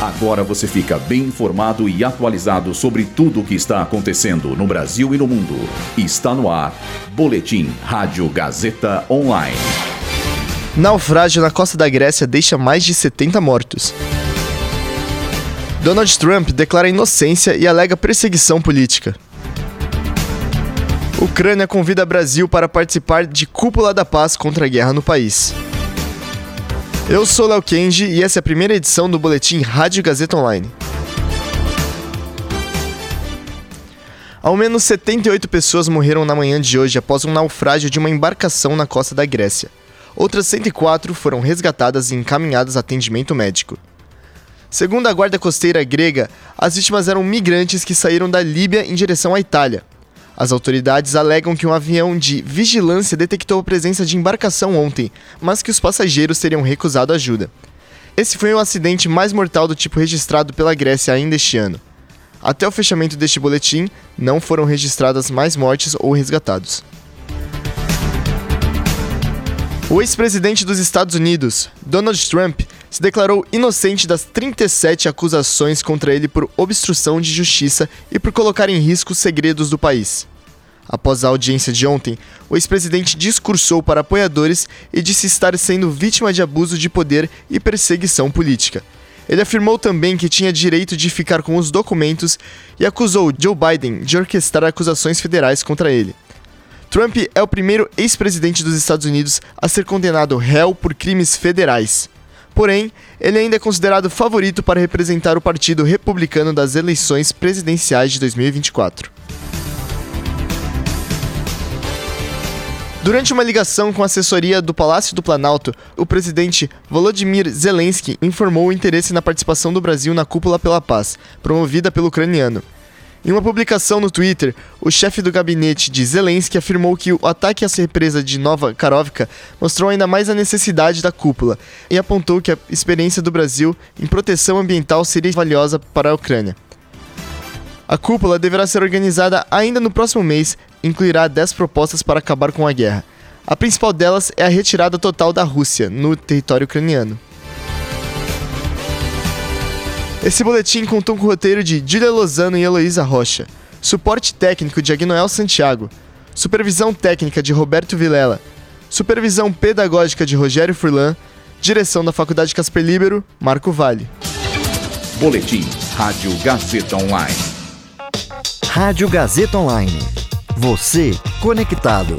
Agora você fica bem informado e atualizado sobre tudo o que está acontecendo no Brasil e no mundo. Está no ar. Boletim Rádio Gazeta Online. Naufrágio na costa da Grécia deixa mais de 70 mortos. Donald Trump declara inocência e alega perseguição política. Ucrânia convida Brasil para participar de Cúpula da Paz contra a guerra no país. Eu sou Léo Kenji e essa é a primeira edição do boletim Rádio Gazeta Online. Ao menos 78 pessoas morreram na manhã de hoje após um naufrágio de uma embarcação na costa da Grécia. Outras 104 foram resgatadas e encaminhadas a atendimento médico. Segundo a guarda costeira grega, as vítimas eram migrantes que saíram da Líbia em direção à Itália. As autoridades alegam que um avião de vigilância detectou a presença de embarcação ontem, mas que os passageiros teriam recusado ajuda. Esse foi o acidente mais mortal do tipo registrado pela Grécia ainda este ano. Até o fechamento deste boletim, não foram registradas mais mortes ou resgatados. O ex-presidente dos Estados Unidos, Donald Trump, se declarou inocente das 37 acusações contra ele por obstrução de justiça e por colocar em risco os segredos do país. Após a audiência de ontem, o ex-presidente discursou para apoiadores e disse estar sendo vítima de abuso de poder e perseguição política. Ele afirmou também que tinha direito de ficar com os documentos e acusou Joe Biden de orquestrar acusações federais contra ele. Trump é o primeiro ex-presidente dos Estados Unidos a ser condenado réu por crimes federais. Porém, ele ainda é considerado favorito para representar o Partido Republicano das eleições presidenciais de 2024. Durante uma ligação com a assessoria do Palácio do Planalto, o presidente Volodymyr Zelensky informou o interesse na participação do Brasil na Cúpula pela Paz, promovida pelo ucraniano. Em uma publicação no Twitter, o chefe do gabinete de Zelensky afirmou que o ataque à represa de Nova Karovka mostrou ainda mais a necessidade da cúpula e apontou que a experiência do Brasil em proteção ambiental seria valiosa para a Ucrânia. A cúpula deverá ser organizada ainda no próximo mês e incluirá 10 propostas para acabar com a guerra. A principal delas é a retirada total da Rússia no território ucraniano. Esse boletim contou com o roteiro de Julia Lozano e Heloísa Rocha, suporte técnico de Agnoel Santiago, supervisão técnica de Roberto Vilela, supervisão pedagógica de Rogério Furlan, direção da Faculdade Casper Libero, Marco Vale. Boletim Rádio Gazeta Online. Rádio Gazeta Online. Você conectado.